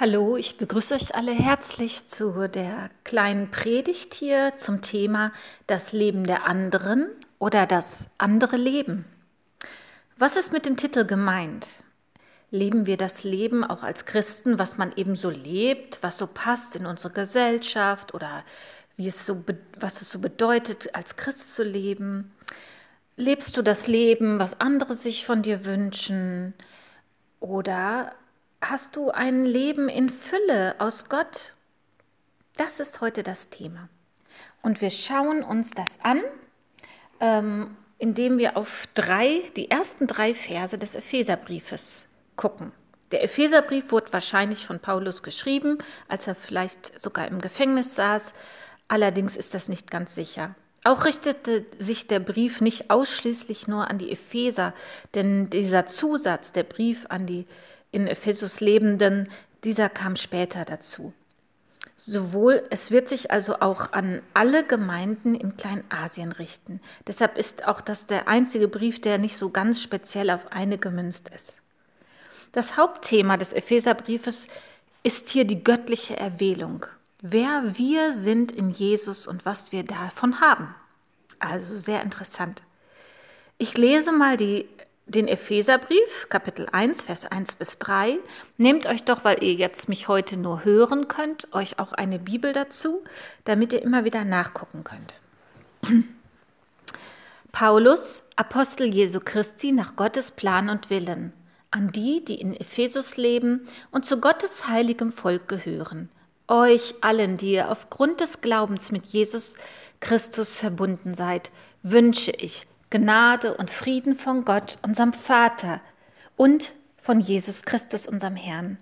Hallo, ich begrüße euch alle herzlich zu der kleinen Predigt hier zum Thema das Leben der anderen oder das andere Leben. Was ist mit dem Titel gemeint? Leben wir das Leben auch als Christen, was man eben so lebt, was so passt in unsere Gesellschaft oder wie es so, was es so bedeutet, als Christ zu leben? Lebst du das Leben, was andere sich von dir wünschen? Oder Hast du ein Leben in Fülle aus Gott? Das ist heute das Thema. Und wir schauen uns das an, ähm, indem wir auf drei, die ersten drei Verse des Epheserbriefes gucken. Der Epheserbrief wurde wahrscheinlich von Paulus geschrieben, als er vielleicht sogar im Gefängnis saß. Allerdings ist das nicht ganz sicher. Auch richtete sich der Brief nicht ausschließlich nur an die Epheser, denn dieser Zusatz, der Brief an die in Ephesus lebenden, dieser kam später dazu. Sowohl, es wird sich also auch an alle Gemeinden in Kleinasien richten. Deshalb ist auch das der einzige Brief, der nicht so ganz speziell auf eine gemünzt ist. Das Hauptthema des Epheserbriefes ist hier die göttliche Erwählung. Wer wir sind in Jesus und was wir davon haben. Also sehr interessant. Ich lese mal die den Epheserbrief, Kapitel 1, Vers 1 bis 3. Nehmt euch doch, weil ihr jetzt mich heute nur hören könnt, euch auch eine Bibel dazu, damit ihr immer wieder nachgucken könnt. Paulus, Apostel Jesu Christi nach Gottes Plan und Willen, an die, die in Ephesus leben und zu Gottes heiligem Volk gehören, euch allen, die ihr aufgrund des Glaubens mit Jesus Christus verbunden seid, wünsche ich, Gnade und Frieden von Gott, unserem Vater und von Jesus Christus, unserem Herrn.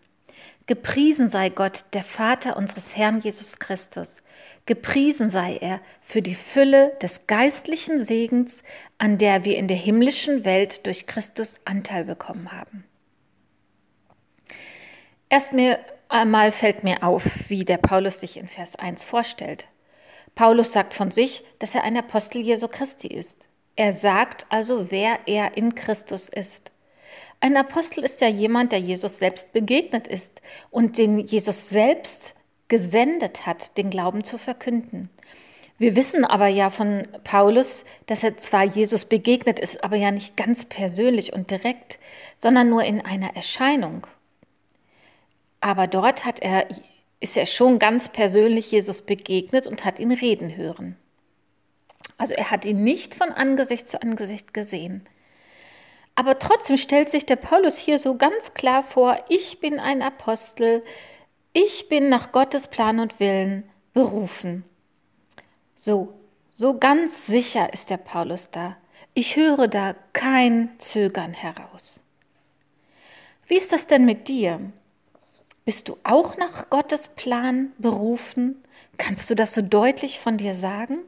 Gepriesen sei Gott, der Vater unseres Herrn Jesus Christus. Gepriesen sei er für die Fülle des geistlichen Segens, an der wir in der himmlischen Welt durch Christus Anteil bekommen haben. Erst mir einmal fällt mir auf, wie der Paulus sich in Vers 1 vorstellt. Paulus sagt von sich, dass er ein Apostel Jesu Christi ist. Er sagt also, wer er in Christus ist. Ein Apostel ist ja jemand, der Jesus selbst begegnet ist und den Jesus selbst gesendet hat, den Glauben zu verkünden. Wir wissen aber ja von Paulus, dass er zwar Jesus begegnet ist, aber ja nicht ganz persönlich und direkt, sondern nur in einer Erscheinung. Aber dort hat er, ist er schon ganz persönlich Jesus begegnet und hat ihn reden hören. Also er hat ihn nicht von Angesicht zu Angesicht gesehen. Aber trotzdem stellt sich der Paulus hier so ganz klar vor, ich bin ein Apostel, ich bin nach Gottes Plan und Willen berufen. So, so ganz sicher ist der Paulus da. Ich höre da kein Zögern heraus. Wie ist das denn mit dir? Bist du auch nach Gottes Plan berufen? Kannst du das so deutlich von dir sagen?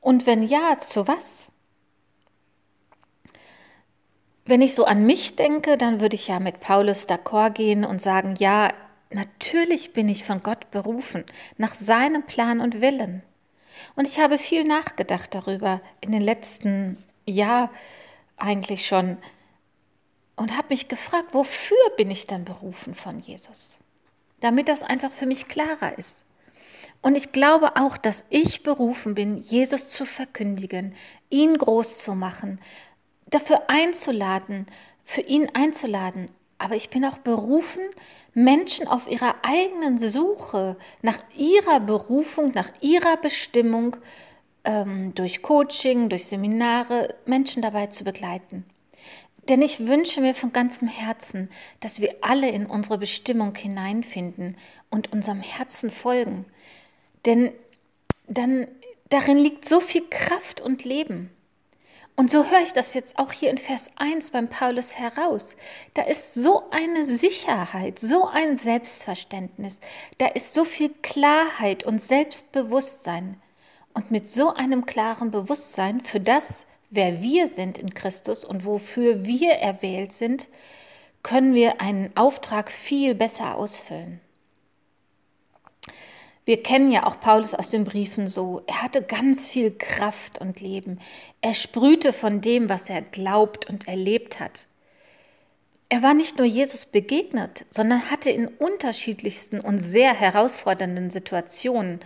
Und wenn ja, zu was? Wenn ich so an mich denke, dann würde ich ja mit Paulus d'accord gehen und sagen, ja, natürlich bin ich von Gott berufen, nach seinem Plan und Willen. Und ich habe viel nachgedacht darüber in den letzten Jahr eigentlich schon und habe mich gefragt, wofür bin ich denn berufen von Jesus? Damit das einfach für mich klarer ist. Und ich glaube auch, dass ich berufen bin, Jesus zu verkündigen, ihn groß zu machen, dafür einzuladen, für ihn einzuladen. Aber ich bin auch berufen, Menschen auf ihrer eigenen Suche nach ihrer Berufung, nach ihrer Bestimmung, ähm, durch Coaching, durch Seminare, Menschen dabei zu begleiten. Denn ich wünsche mir von ganzem Herzen, dass wir alle in unsere Bestimmung hineinfinden und unserem Herzen folgen. Denn dann darin liegt so viel Kraft und Leben. Und so höre ich das jetzt auch hier in Vers 1 beim Paulus heraus. Da ist so eine Sicherheit, so ein Selbstverständnis, da ist so viel Klarheit und Selbstbewusstsein. Und mit so einem klaren Bewusstsein für das, wer wir sind in Christus und wofür wir erwählt sind, können wir einen Auftrag viel besser ausfüllen. Wir kennen ja auch Paulus aus den Briefen so. Er hatte ganz viel Kraft und Leben. Er sprühte von dem, was er glaubt und erlebt hat. Er war nicht nur Jesus begegnet, sondern hatte in unterschiedlichsten und sehr herausfordernden Situationen,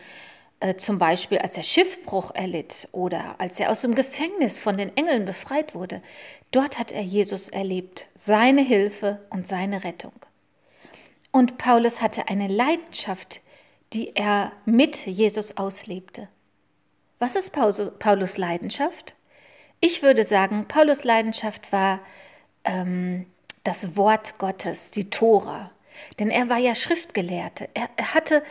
äh, zum Beispiel als er Schiffbruch erlitt oder als er aus dem Gefängnis von den Engeln befreit wurde, dort hat er Jesus erlebt, seine Hilfe und seine Rettung. Und Paulus hatte eine Leidenschaft, die er mit Jesus auslebte. Was ist Paulus Leidenschaft? Ich würde sagen, Paulus Leidenschaft war ähm, das Wort Gottes, die Tora. Denn er war ja Schriftgelehrte. Er, er hatte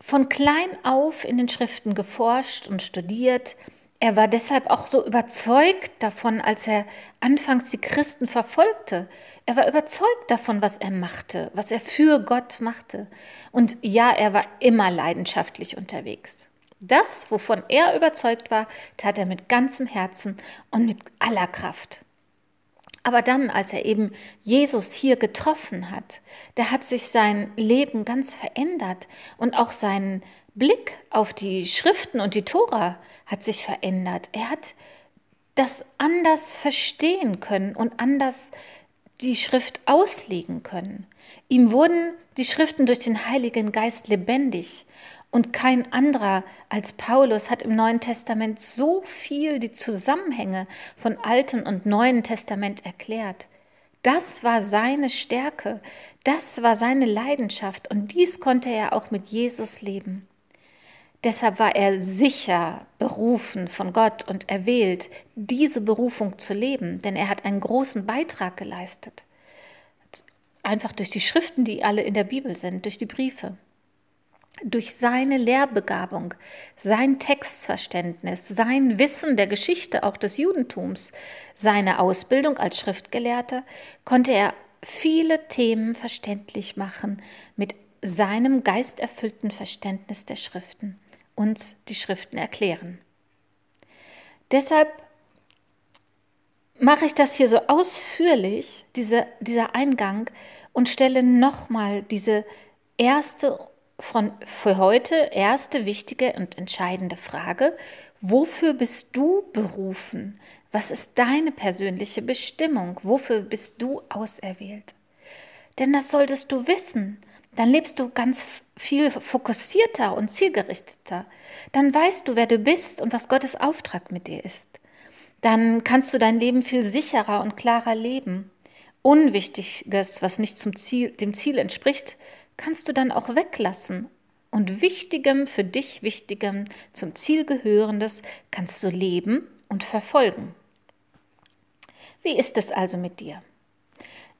von klein auf in den Schriften geforscht und studiert. Er war deshalb auch so überzeugt davon, als er anfangs die Christen verfolgte. Er war überzeugt davon, was er machte, was er für Gott machte. Und ja, er war immer leidenschaftlich unterwegs. Das, wovon er überzeugt war, tat er mit ganzem Herzen und mit aller Kraft. Aber dann, als er eben Jesus hier getroffen hat, da hat sich sein Leben ganz verändert und auch sein Blick auf die Schriften und die Tora hat sich verändert. Er hat das anders verstehen können und anders die Schrift auslegen können. Ihm wurden die Schriften durch den Heiligen Geist lebendig und kein anderer als Paulus hat im Neuen Testament so viel die Zusammenhänge von Alten und Neuen Testament erklärt. Das war seine Stärke, das war seine Leidenschaft und dies konnte er auch mit Jesus leben. Deshalb war er sicher berufen von Gott und erwählt, diese Berufung zu leben, denn er hat einen großen Beitrag geleistet. Einfach durch die Schriften, die alle in der Bibel sind, durch die Briefe durch seine Lehrbegabung, sein Textverständnis, sein Wissen der Geschichte auch des Judentums, seine Ausbildung als Schriftgelehrter, konnte er viele Themen verständlich machen mit seinem geisterfüllten Verständnis der Schriften, uns die Schriften erklären. Deshalb mache ich das hier so ausführlich, diese, dieser Eingang, und stelle nochmal diese erste von für heute erste wichtige und entscheidende Frage. Wofür bist du berufen? Was ist deine persönliche Bestimmung? Wofür bist du auserwählt? Denn das solltest du wissen. Dann lebst du ganz viel fokussierter und zielgerichteter. Dann weißt du, wer du bist und was Gottes Auftrag mit dir ist. Dann kannst du dein Leben viel sicherer und klarer leben. Unwichtiges, was nicht zum Ziel, dem Ziel entspricht, kannst du dann auch weglassen. Und Wichtigem, für dich Wichtigem, zum Ziel gehörendes kannst du leben und verfolgen. Wie ist es also mit dir?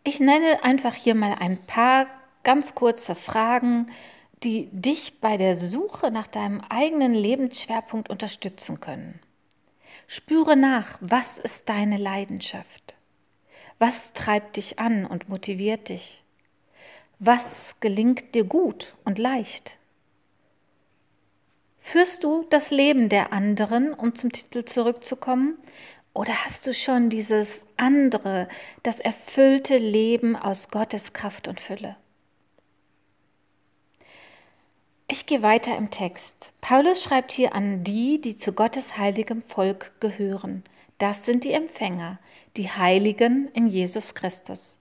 Ich nenne einfach hier mal ein paar ganz kurze Fragen, die dich bei der Suche nach deinem eigenen Lebensschwerpunkt unterstützen können. Spüre nach, was ist deine Leidenschaft? Was treibt dich an und motiviert dich? Was gelingt dir gut und leicht? Führst du das Leben der anderen, um zum Titel zurückzukommen? Oder hast du schon dieses andere, das erfüllte Leben aus Gottes Kraft und Fülle? Ich gehe weiter im Text. Paulus schreibt hier an die, die zu Gottes heiligem Volk gehören. Das sind die Empfänger, die Heiligen in Jesus Christus.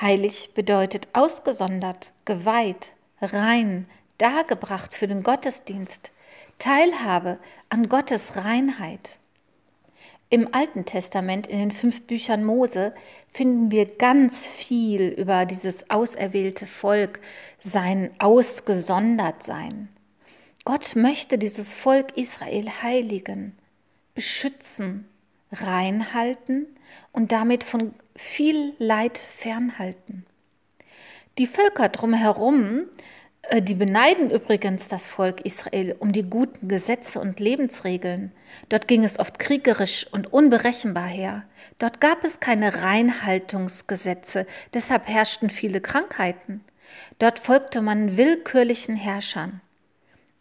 Heilig bedeutet ausgesondert, geweiht, rein, dargebracht für den Gottesdienst, Teilhabe an Gottes Reinheit. Im Alten Testament, in den fünf Büchern Mose, finden wir ganz viel über dieses auserwählte Volk, sein Ausgesondertsein. Gott möchte dieses Volk Israel heiligen, beschützen, reinhalten und damit von viel Leid fernhalten. Die Völker drumherum, die beneiden übrigens das Volk Israel um die guten Gesetze und Lebensregeln. Dort ging es oft kriegerisch und unberechenbar her. Dort gab es keine Reinhaltungsgesetze, deshalb herrschten viele Krankheiten. Dort folgte man willkürlichen Herrschern.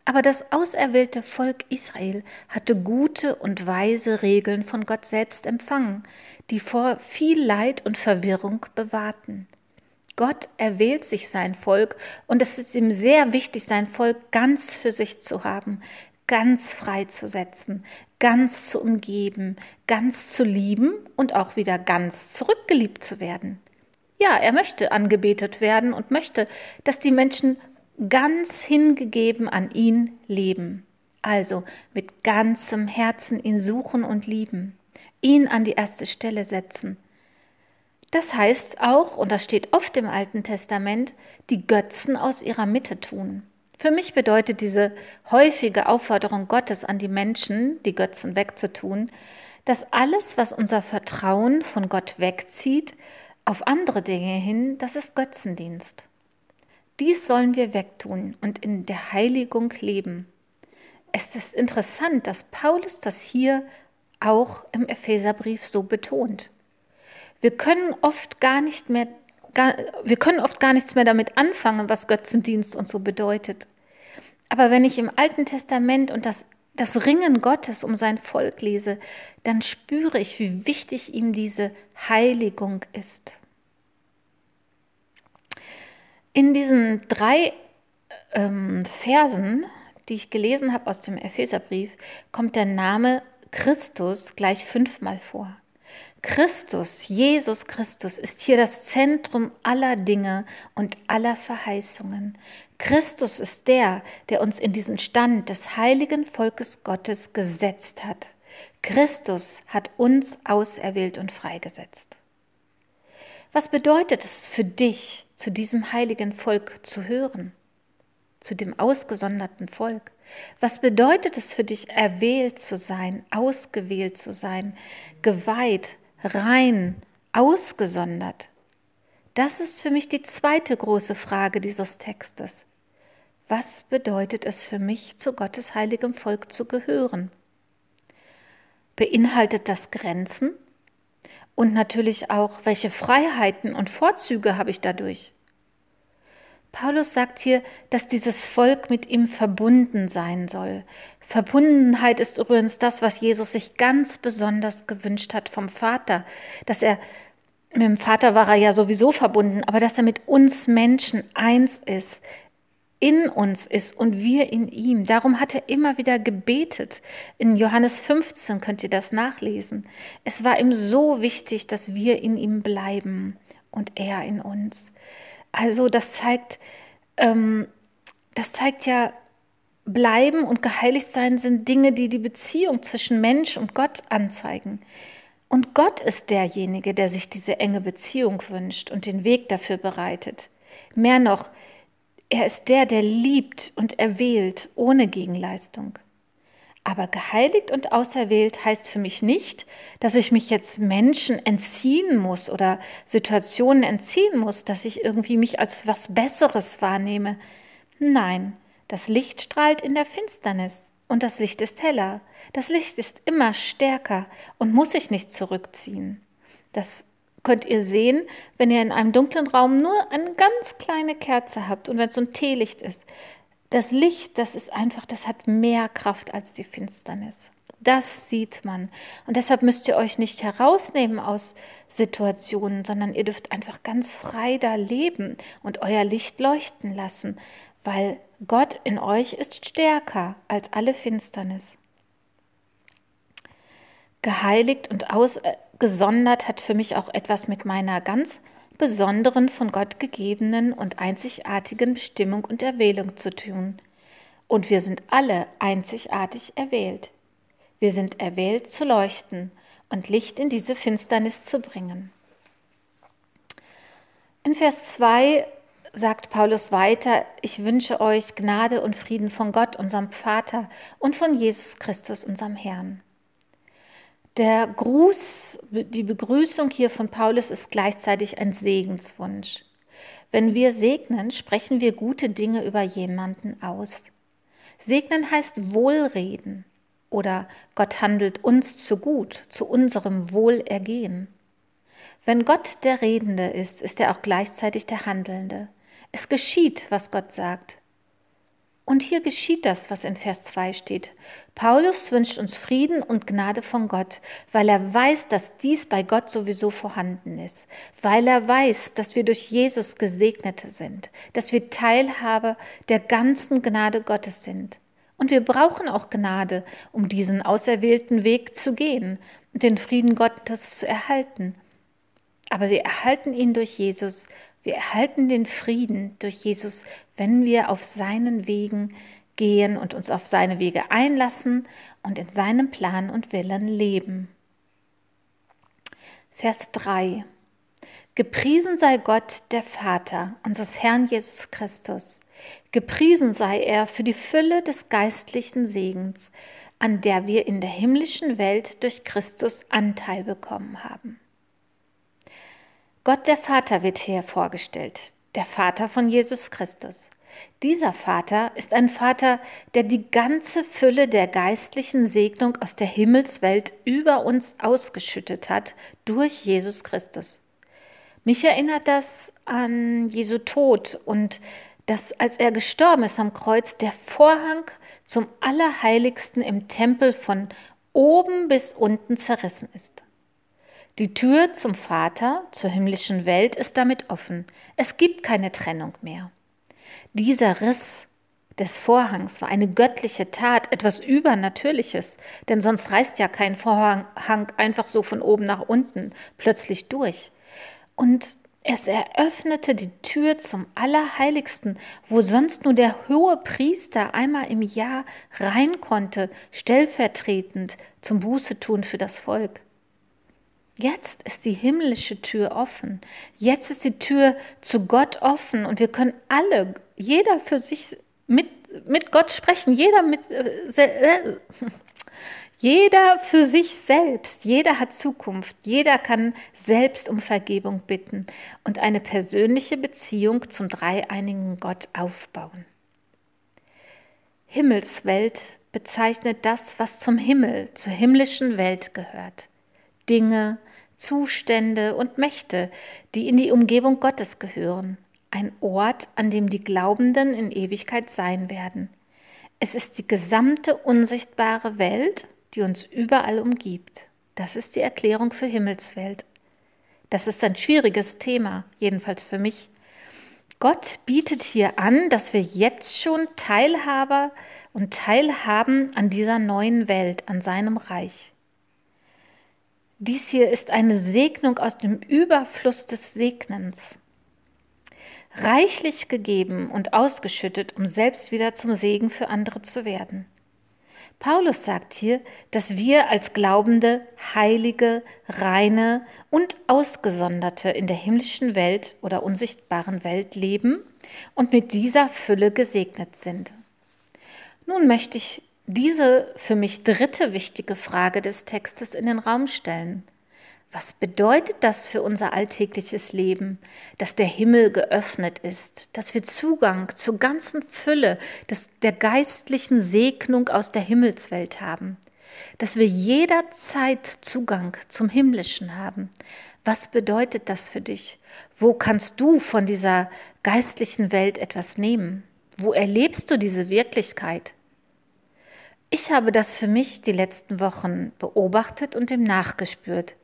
Aber das auserwählte Volk Israel hatte gute und weise Regeln von Gott selbst empfangen, die vor viel Leid und Verwirrung bewahrten. Gott erwählt sich sein Volk und es ist ihm sehr wichtig, sein Volk ganz für sich zu haben, ganz freizusetzen, ganz zu umgeben, ganz zu lieben und auch wieder ganz zurückgeliebt zu werden. Ja, er möchte angebetet werden und möchte, dass die Menschen ganz hingegeben an ihn leben. Also mit ganzem Herzen ihn suchen und lieben, ihn an die erste Stelle setzen. Das heißt auch, und das steht oft im Alten Testament, die Götzen aus ihrer Mitte tun. Für mich bedeutet diese häufige Aufforderung Gottes an die Menschen, die Götzen wegzutun, dass alles, was unser Vertrauen von Gott wegzieht, auf andere Dinge hin, das ist Götzendienst. Dies sollen wir wegtun und in der Heiligung leben. Es ist interessant, dass Paulus das hier auch im Epheserbrief so betont. Wir können oft gar nicht mehr gar, wir können oft gar nichts mehr damit anfangen, was Götzendienst und so bedeutet. Aber wenn ich im Alten Testament und das, das Ringen Gottes um sein Volk lese, dann spüre ich, wie wichtig ihm diese Heiligung ist. In diesen drei ähm, Versen, die ich gelesen habe aus dem Epheserbrief, kommt der Name Christus gleich fünfmal vor. Christus, Jesus Christus, ist hier das Zentrum aller Dinge und aller Verheißungen. Christus ist der, der uns in diesen Stand des heiligen Volkes Gottes gesetzt hat. Christus hat uns auserwählt und freigesetzt. Was bedeutet es für dich, zu diesem heiligen Volk zu hören? Zu dem ausgesonderten Volk? Was bedeutet es für dich, erwählt zu sein, ausgewählt zu sein, geweiht, rein, ausgesondert? Das ist für mich die zweite große Frage dieses Textes. Was bedeutet es für mich, zu Gottes heiligem Volk zu gehören? Beinhaltet das Grenzen? Und natürlich auch, welche Freiheiten und Vorzüge habe ich dadurch? Paulus sagt hier, dass dieses Volk mit ihm verbunden sein soll. Verbundenheit ist übrigens das, was Jesus sich ganz besonders gewünscht hat vom Vater, dass er mit dem Vater war er ja sowieso verbunden, aber dass er mit uns Menschen eins ist, in uns ist und wir in ihm. Darum hat er immer wieder gebetet. In Johannes 15 könnt ihr das nachlesen. Es war ihm so wichtig, dass wir in ihm bleiben und er in uns. Also das zeigt, ähm, das zeigt ja, bleiben und geheiligt sein sind Dinge, die die Beziehung zwischen Mensch und Gott anzeigen. Und Gott ist derjenige, der sich diese enge Beziehung wünscht und den Weg dafür bereitet. Mehr noch, er ist der, der liebt und erwählt ohne Gegenleistung. Aber geheiligt und auserwählt heißt für mich nicht, dass ich mich jetzt Menschen entziehen muss oder Situationen entziehen muss, dass ich irgendwie mich als was Besseres wahrnehme. Nein, das Licht strahlt in der Finsternis und das Licht ist heller. Das Licht ist immer stärker und muss sich nicht zurückziehen. Das könnt ihr sehen, wenn ihr in einem dunklen Raum nur eine ganz kleine Kerze habt und wenn es so ein Teelicht ist. Das Licht, das ist einfach, das hat mehr Kraft als die Finsternis. Das sieht man. Und deshalb müsst ihr euch nicht herausnehmen aus Situationen, sondern ihr dürft einfach ganz frei da leben und euer Licht leuchten lassen, weil Gott in euch ist stärker als alle Finsternis. Geheiligt und ausgesondert hat für mich auch etwas mit meiner ganz besonderen, von Gott gegebenen und einzigartigen Bestimmung und Erwählung zu tun. Und wir sind alle einzigartig erwählt. Wir sind erwählt zu leuchten und Licht in diese Finsternis zu bringen. In Vers 2 sagt Paulus weiter, ich wünsche euch Gnade und Frieden von Gott, unserem Vater und von Jesus Christus, unserem Herrn. Der Gruß, die Begrüßung hier von Paulus ist gleichzeitig ein Segenswunsch. Wenn wir segnen, sprechen wir gute Dinge über jemanden aus. Segnen heißt Wohlreden oder Gott handelt uns zu gut, zu unserem Wohlergehen. Wenn Gott der Redende ist, ist er auch gleichzeitig der Handelnde. Es geschieht, was Gott sagt. Und hier geschieht das, was in Vers 2 steht. Paulus wünscht uns Frieden und Gnade von Gott, weil er weiß, dass dies bei Gott sowieso vorhanden ist, weil er weiß, dass wir durch Jesus Gesegnete sind, dass wir Teilhabe der ganzen Gnade Gottes sind. Und wir brauchen auch Gnade, um diesen auserwählten Weg zu gehen und den Frieden Gottes zu erhalten. Aber wir erhalten ihn durch Jesus. Wir erhalten den Frieden durch Jesus, wenn wir auf seinen Wegen gehen und uns auf seine Wege einlassen und in seinem Plan und Willen leben. Vers 3. Gepriesen sei Gott, der Vater unseres Herrn Jesus Christus. Gepriesen sei er für die Fülle des geistlichen Segens, an der wir in der himmlischen Welt durch Christus Anteil bekommen haben. Gott der Vater wird hier vorgestellt, der Vater von Jesus Christus. Dieser Vater ist ein Vater, der die ganze Fülle der geistlichen Segnung aus der Himmelswelt über uns ausgeschüttet hat durch Jesus Christus. Mich erinnert das an Jesu Tod und dass als er gestorben ist am Kreuz, der Vorhang zum Allerheiligsten im Tempel von oben bis unten zerrissen ist. Die Tür zum Vater, zur himmlischen Welt, ist damit offen. Es gibt keine Trennung mehr. Dieser Riss des Vorhangs war eine göttliche Tat, etwas Übernatürliches, denn sonst reißt ja kein Vorhang einfach so von oben nach unten plötzlich durch. Und es eröffnete die Tür zum Allerheiligsten, wo sonst nur der hohe Priester einmal im Jahr rein konnte, stellvertretend zum Bußetun für das Volk. Jetzt ist die himmlische Tür offen. Jetzt ist die Tür zu Gott offen und wir können alle, jeder für sich mit, mit Gott sprechen, jeder mit, äh, äh jeder für sich selbst. Jeder hat Zukunft. Jeder kann selbst um Vergebung bitten und eine persönliche Beziehung zum dreieinigen Gott aufbauen. Himmelswelt bezeichnet das, was zum Himmel, zur himmlischen Welt gehört. Dinge, Zustände und Mächte, die in die Umgebung Gottes gehören. Ein Ort, an dem die Glaubenden in Ewigkeit sein werden. Es ist die gesamte unsichtbare Welt, die uns überall umgibt. Das ist die Erklärung für Himmelswelt. Das ist ein schwieriges Thema, jedenfalls für mich. Gott bietet hier an, dass wir jetzt schon Teilhaber und Teilhaben an dieser neuen Welt, an seinem Reich. Dies hier ist eine Segnung aus dem Überfluss des Segnens. Reichlich gegeben und ausgeschüttet, um selbst wieder zum Segen für andere zu werden. Paulus sagt hier, dass wir als Glaubende heilige, reine und ausgesonderte in der himmlischen Welt oder unsichtbaren Welt leben und mit dieser Fülle gesegnet sind. Nun möchte ich diese für mich dritte wichtige Frage des Textes in den Raum stellen. Was bedeutet das für unser alltägliches Leben, dass der Himmel geöffnet ist, dass wir Zugang zur ganzen Fülle des, der geistlichen Segnung aus der Himmelswelt haben, dass wir jederzeit Zugang zum Himmlischen haben? Was bedeutet das für dich? Wo kannst du von dieser geistlichen Welt etwas nehmen? Wo erlebst du diese Wirklichkeit? Ich habe das für mich die letzten Wochen beobachtet und dem nachgespürt.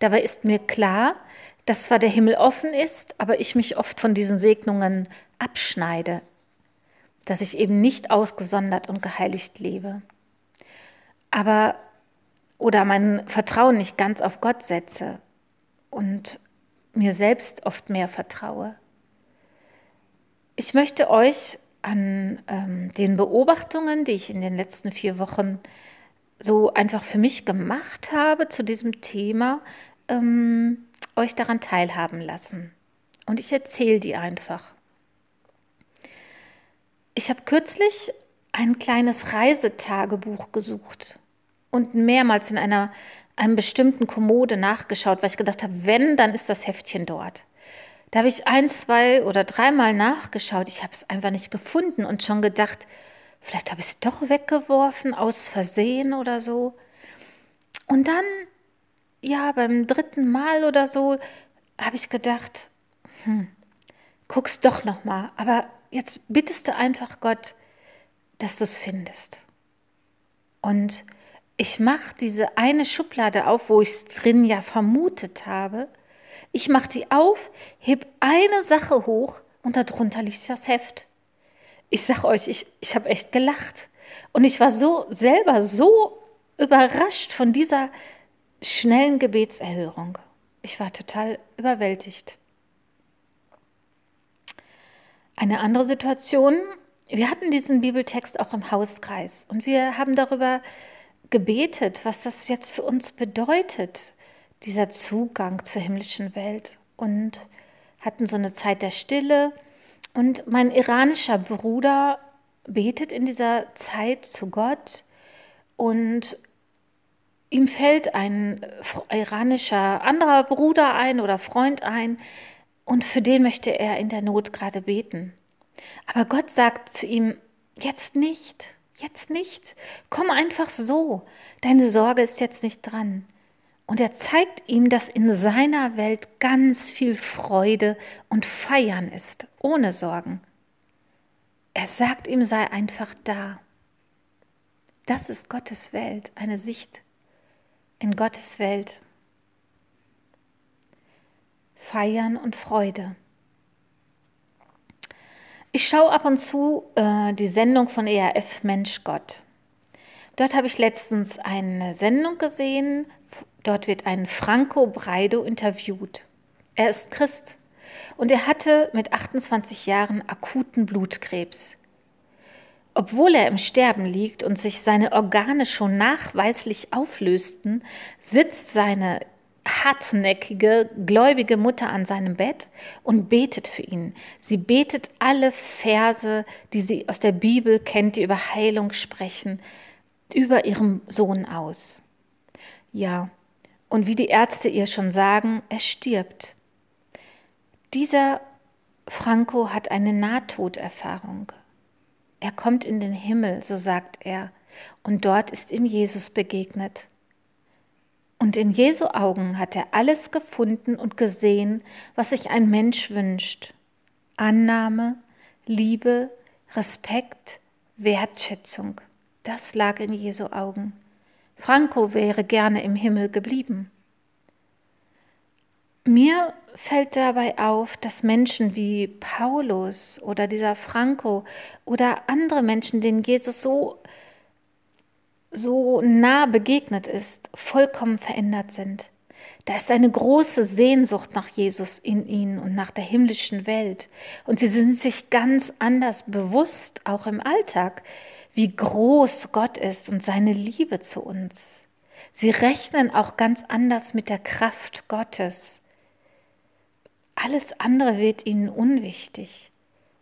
Dabei ist mir klar, dass zwar der Himmel offen ist, aber ich mich oft von diesen Segnungen abschneide, dass ich eben nicht ausgesondert und geheiligt lebe. Aber oder mein Vertrauen nicht ganz auf Gott setze und mir selbst oft mehr vertraue. Ich möchte euch an ähm, den Beobachtungen, die ich in den letzten vier Wochen so einfach für mich gemacht habe zu diesem Thema, ähm, euch daran teilhaben lassen. Und ich erzähle die einfach. Ich habe kürzlich ein kleines Reisetagebuch gesucht und mehrmals in einer einem bestimmten Kommode nachgeschaut, weil ich gedacht habe, wenn, dann ist das Heftchen dort. Da habe ich ein, zwei oder dreimal nachgeschaut. Ich habe es einfach nicht gefunden und schon gedacht, vielleicht habe ich es doch weggeworfen, aus Versehen oder so. Und dann, ja, beim dritten Mal oder so, habe ich gedacht, hm, guck's doch noch mal. Aber jetzt bittest du einfach Gott, dass du es findest. Und ich mache diese eine Schublade auf, wo ich es drin ja vermutet habe. Ich mache die auf, heb eine Sache hoch und darunter liegt das Heft. Ich sag euch, ich, ich habe echt gelacht. Und ich war so selber so überrascht von dieser schnellen Gebetserhörung. ich war total überwältigt. Eine andere Situation, wir hatten diesen Bibeltext auch im Hauskreis und wir haben darüber gebetet, was das jetzt für uns bedeutet, dieser Zugang zur himmlischen Welt und hatten so eine Zeit der Stille. Und mein iranischer Bruder betet in dieser Zeit zu Gott und ihm fällt ein iranischer anderer Bruder ein oder Freund ein und für den möchte er in der Not gerade beten. Aber Gott sagt zu ihm, jetzt nicht, jetzt nicht, komm einfach so, deine Sorge ist jetzt nicht dran. Und er zeigt ihm, dass in seiner Welt ganz viel Freude und Feiern ist, ohne Sorgen. Er sagt ihm, sei einfach da. Das ist Gottes Welt, eine Sicht in Gottes Welt. Feiern und Freude. Ich schaue ab und zu äh, die Sendung von ERF Mensch Gott. Dort habe ich letztens eine Sendung gesehen. Dort wird ein Franco Breido interviewt. Er ist Christ und er hatte mit 28 Jahren akuten Blutkrebs. Obwohl er im Sterben liegt und sich seine Organe schon nachweislich auflösten, sitzt seine hartnäckige, gläubige Mutter an seinem Bett und betet für ihn. Sie betet alle Verse, die sie aus der Bibel kennt, die über Heilung sprechen, über ihrem Sohn aus. Ja, und wie die Ärzte ihr schon sagen, er stirbt. Dieser Franco hat eine Nahtoderfahrung. Er kommt in den Himmel, so sagt er, und dort ist ihm Jesus begegnet. Und in Jesu Augen hat er alles gefunden und gesehen, was sich ein Mensch wünscht. Annahme, Liebe, Respekt, Wertschätzung. Das lag in Jesu Augen. Franco wäre gerne im Himmel geblieben. Mir fällt dabei auf, dass Menschen wie Paulus oder dieser Franco oder andere Menschen, denen Jesus so, so nah begegnet ist, vollkommen verändert sind. Da ist eine große Sehnsucht nach Jesus in ihnen und nach der himmlischen Welt. Und sie sind sich ganz anders bewusst, auch im Alltag, wie groß Gott ist und seine Liebe zu uns. Sie rechnen auch ganz anders mit der Kraft Gottes. Alles andere wird ihnen unwichtig.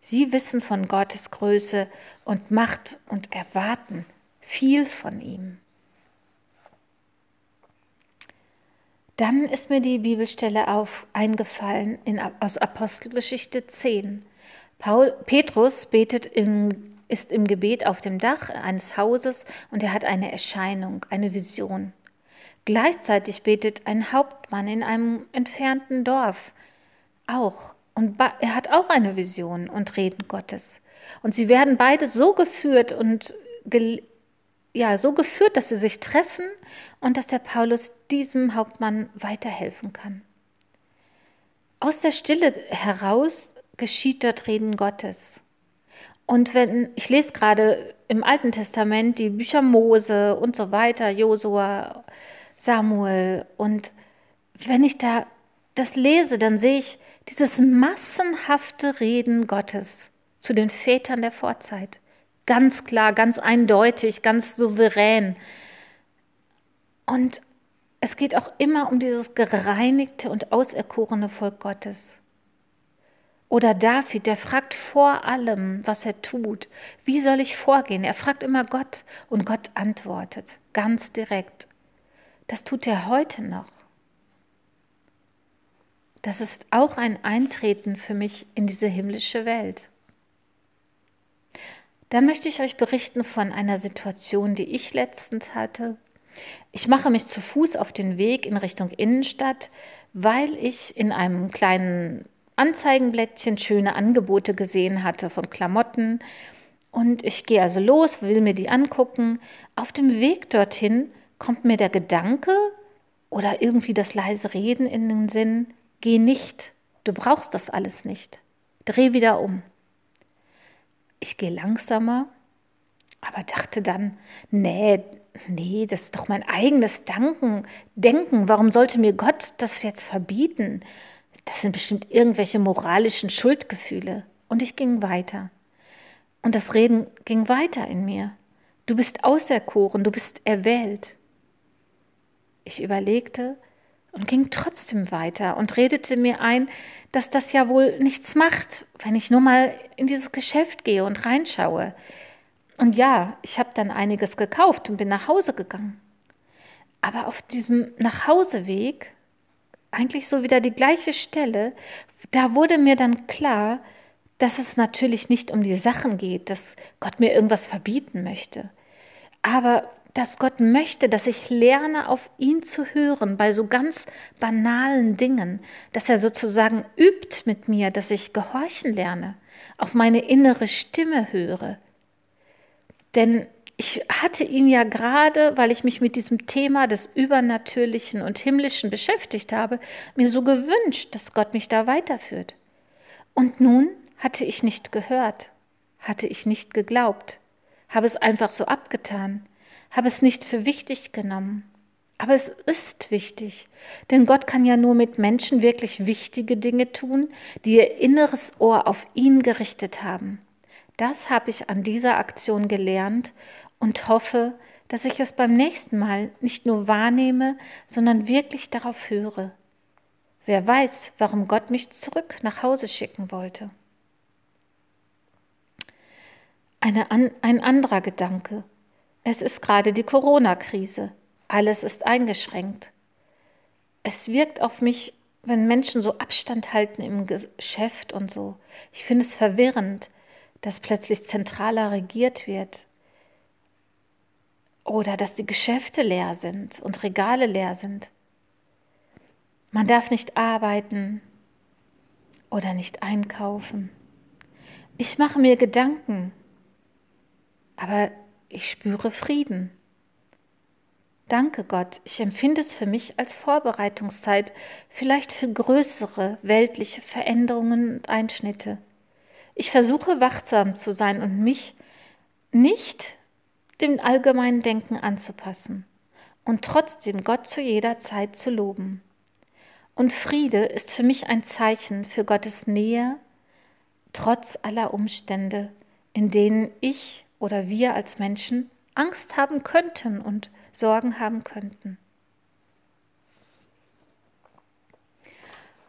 Sie wissen von Gottes Größe und Macht und erwarten viel von ihm. Dann ist mir die Bibelstelle auf, eingefallen in, aus Apostelgeschichte 10. Paul, Petrus betet im, ist im Gebet auf dem Dach eines Hauses und er hat eine Erscheinung, eine Vision. Gleichzeitig betet ein Hauptmann in einem entfernten Dorf auch. Und er hat auch eine Vision und Reden Gottes. Und sie werden beide so geführt und ja, so geführt, dass sie sich treffen und dass der Paulus diesem Hauptmann weiterhelfen kann. Aus der Stille heraus geschieht dort Reden Gottes. Und wenn, ich lese gerade im Alten Testament die Bücher Mose und so weiter, Josua, Samuel, und wenn ich da das lese, dann sehe ich dieses massenhafte Reden Gottes zu den Vätern der Vorzeit. Ganz klar, ganz eindeutig, ganz souverän. Und es geht auch immer um dieses gereinigte und auserkorene Volk Gottes. Oder David, der fragt vor allem, was er tut. Wie soll ich vorgehen? Er fragt immer Gott und Gott antwortet ganz direkt. Das tut er heute noch. Das ist auch ein Eintreten für mich in diese himmlische Welt. Dann möchte ich euch berichten von einer Situation, die ich letztens hatte. Ich mache mich zu Fuß auf den Weg in Richtung Innenstadt, weil ich in einem kleinen Anzeigenblättchen schöne Angebote gesehen hatte von Klamotten. Und ich gehe also los, will mir die angucken. Auf dem Weg dorthin kommt mir der Gedanke oder irgendwie das leise Reden in den Sinn, Geh nicht, du brauchst das alles nicht. Dreh wieder um. Ich gehe langsamer, aber dachte dann, nee, nee, das ist doch mein eigenes Danken, Denken. Warum sollte mir Gott das jetzt verbieten? Das sind bestimmt irgendwelche moralischen Schuldgefühle. Und ich ging weiter. Und das Reden ging weiter in mir. Du bist auserkoren, du bist erwählt. Ich überlegte und ging trotzdem weiter und redete mir ein, dass das ja wohl nichts macht, wenn ich nur mal in dieses Geschäft gehe und reinschaue. Und ja, ich habe dann einiges gekauft und bin nach Hause gegangen. Aber auf diesem Nachhauseweg, eigentlich so wieder die gleiche Stelle, da wurde mir dann klar, dass es natürlich nicht um die Sachen geht, dass Gott mir irgendwas verbieten möchte, aber dass Gott möchte, dass ich lerne, auf ihn zu hören bei so ganz banalen Dingen, dass er sozusagen übt mit mir, dass ich gehorchen lerne, auf meine innere Stimme höre. Denn ich hatte ihn ja gerade, weil ich mich mit diesem Thema des Übernatürlichen und Himmlischen beschäftigt habe, mir so gewünscht, dass Gott mich da weiterführt. Und nun hatte ich nicht gehört, hatte ich nicht geglaubt, habe es einfach so abgetan, habe es nicht für wichtig genommen. Aber es ist wichtig, denn Gott kann ja nur mit Menschen wirklich wichtige Dinge tun, die ihr inneres Ohr auf ihn gerichtet haben. Das habe ich an dieser Aktion gelernt und hoffe, dass ich es beim nächsten Mal nicht nur wahrnehme, sondern wirklich darauf höre. Wer weiß, warum Gott mich zurück nach Hause schicken wollte. Eine, ein anderer Gedanke. Es ist gerade die Corona-Krise. Alles ist eingeschränkt. Es wirkt auf mich, wenn Menschen so Abstand halten im Geschäft und so. Ich finde es verwirrend, dass plötzlich zentraler regiert wird. Oder dass die Geschäfte leer sind und Regale leer sind. Man darf nicht arbeiten oder nicht einkaufen. Ich mache mir Gedanken, aber ich spüre Frieden. Danke Gott, ich empfinde es für mich als Vorbereitungszeit, vielleicht für größere weltliche Veränderungen und Einschnitte. Ich versuche wachsam zu sein und mich nicht dem allgemeinen Denken anzupassen und trotzdem Gott zu jeder Zeit zu loben. Und Friede ist für mich ein Zeichen für Gottes Nähe, trotz aller Umstände, in denen ich oder wir als Menschen Angst haben könnten und Sorgen haben könnten.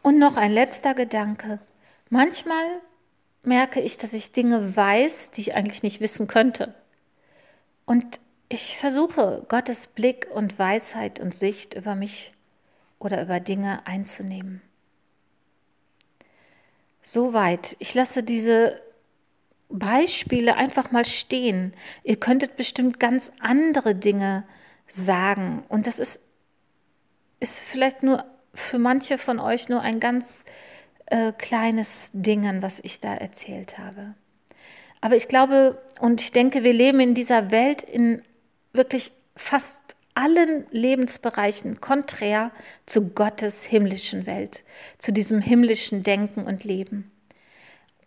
Und noch ein letzter Gedanke. Manchmal merke ich, dass ich Dinge weiß, die ich eigentlich nicht wissen könnte. Und ich versuche, Gottes Blick und Weisheit und Sicht über mich oder über Dinge einzunehmen. Soweit. Ich lasse diese Beispiele einfach mal stehen. Ihr könntet bestimmt ganz andere Dinge sagen. Und das ist, ist vielleicht nur für manche von euch nur ein ganz äh, kleines Ding, was ich da erzählt habe. Aber ich glaube und ich denke, wir leben in dieser Welt in wirklich fast allen Lebensbereichen konträr zu Gottes himmlischen Welt, zu diesem himmlischen Denken und Leben.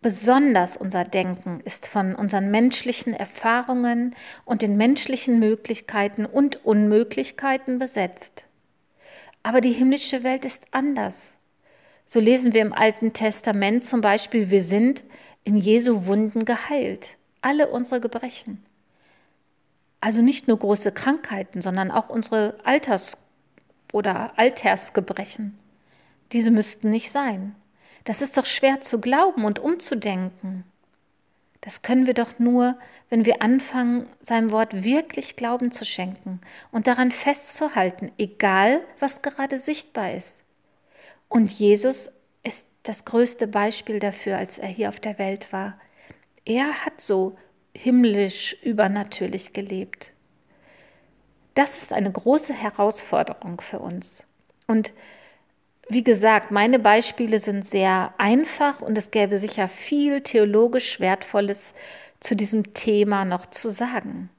Besonders unser Denken ist von unseren menschlichen Erfahrungen und den menschlichen Möglichkeiten und Unmöglichkeiten besetzt. Aber die himmlische Welt ist anders. So lesen wir im Alten Testament zum Beispiel, wir sind in Jesu Wunden geheilt, alle unsere Gebrechen. Also nicht nur große Krankheiten, sondern auch unsere Alters- oder Altersgebrechen. Diese müssten nicht sein. Das ist doch schwer zu glauben und umzudenken. Das können wir doch nur, wenn wir anfangen, seinem Wort wirklich Glauben zu schenken und daran festzuhalten, egal was gerade sichtbar ist. Und Jesus das größte Beispiel dafür, als er hier auf der Welt war. Er hat so himmlisch übernatürlich gelebt. Das ist eine große Herausforderung für uns. Und wie gesagt, meine Beispiele sind sehr einfach und es gäbe sicher viel theologisch Wertvolles zu diesem Thema noch zu sagen.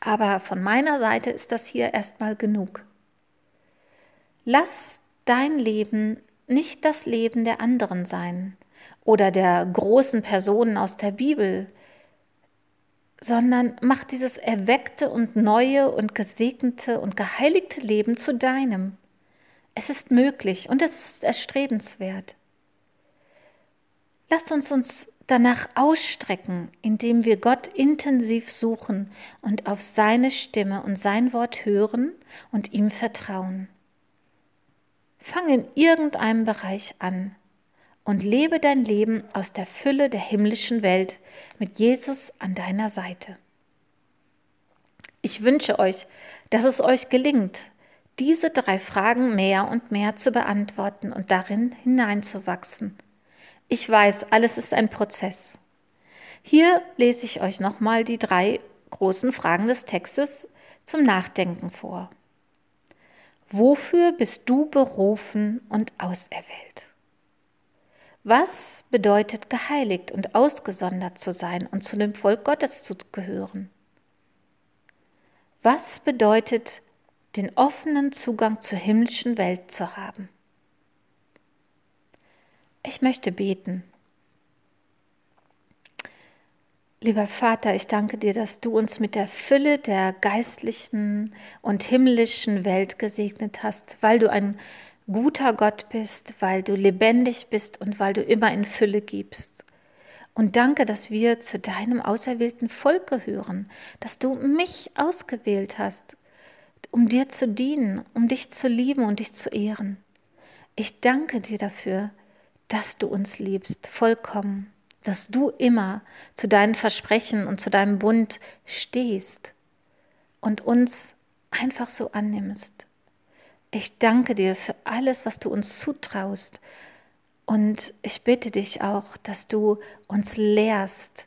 Aber von meiner Seite ist das hier erstmal genug. Lass dein Leben nicht das Leben der anderen sein oder der großen Personen aus der Bibel, sondern mach dieses erweckte und neue und gesegnete und geheiligte Leben zu deinem. Es ist möglich und es ist erstrebenswert. Lasst uns uns danach ausstrecken, indem wir Gott intensiv suchen und auf seine Stimme und sein Wort hören und ihm vertrauen. Fang in irgendeinem Bereich an und lebe dein Leben aus der Fülle der himmlischen Welt mit Jesus an deiner Seite. Ich wünsche euch, dass es euch gelingt, diese drei Fragen mehr und mehr zu beantworten und darin hineinzuwachsen. Ich weiß, alles ist ein Prozess. Hier lese ich euch nochmal die drei großen Fragen des Textes zum Nachdenken vor. Wofür bist du berufen und auserwählt? Was bedeutet geheiligt und ausgesondert zu sein und zu dem Volk Gottes zu gehören? Was bedeutet den offenen Zugang zur himmlischen Welt zu haben? Ich möchte beten. Lieber Vater, ich danke dir, dass du uns mit der Fülle der geistlichen und himmlischen Welt gesegnet hast, weil du ein guter Gott bist, weil du lebendig bist und weil du immer in Fülle gibst. Und danke, dass wir zu deinem auserwählten Volk gehören, dass du mich ausgewählt hast, um dir zu dienen, um dich zu lieben und dich zu ehren. Ich danke dir dafür, dass du uns liebst, vollkommen dass du immer zu deinen Versprechen und zu deinem Bund stehst und uns einfach so annimmst. Ich danke dir für alles, was du uns zutraust. Und ich bitte dich auch, dass du uns lehrst,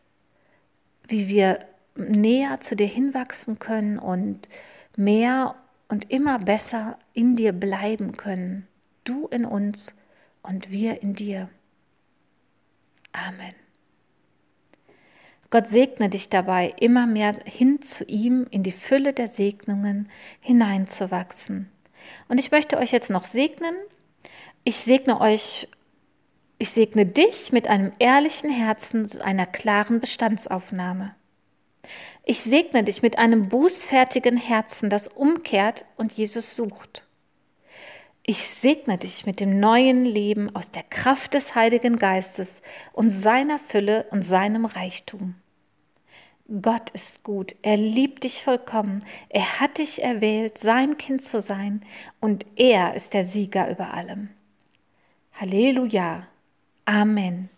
wie wir näher zu dir hinwachsen können und mehr und immer besser in dir bleiben können. Du in uns und wir in dir. Amen. Gott segne dich dabei, immer mehr hin zu ihm in die Fülle der Segnungen hineinzuwachsen. Und ich möchte euch jetzt noch segnen. Ich segne euch, ich segne dich mit einem ehrlichen Herzen und einer klaren Bestandsaufnahme. Ich segne dich mit einem bußfertigen Herzen, das umkehrt und Jesus sucht. Ich segne dich mit dem neuen Leben aus der Kraft des Heiligen Geistes und seiner Fülle und seinem Reichtum. Gott ist gut, er liebt dich vollkommen, er hat dich erwählt, sein Kind zu sein, und er ist der Sieger über allem. Halleluja. Amen.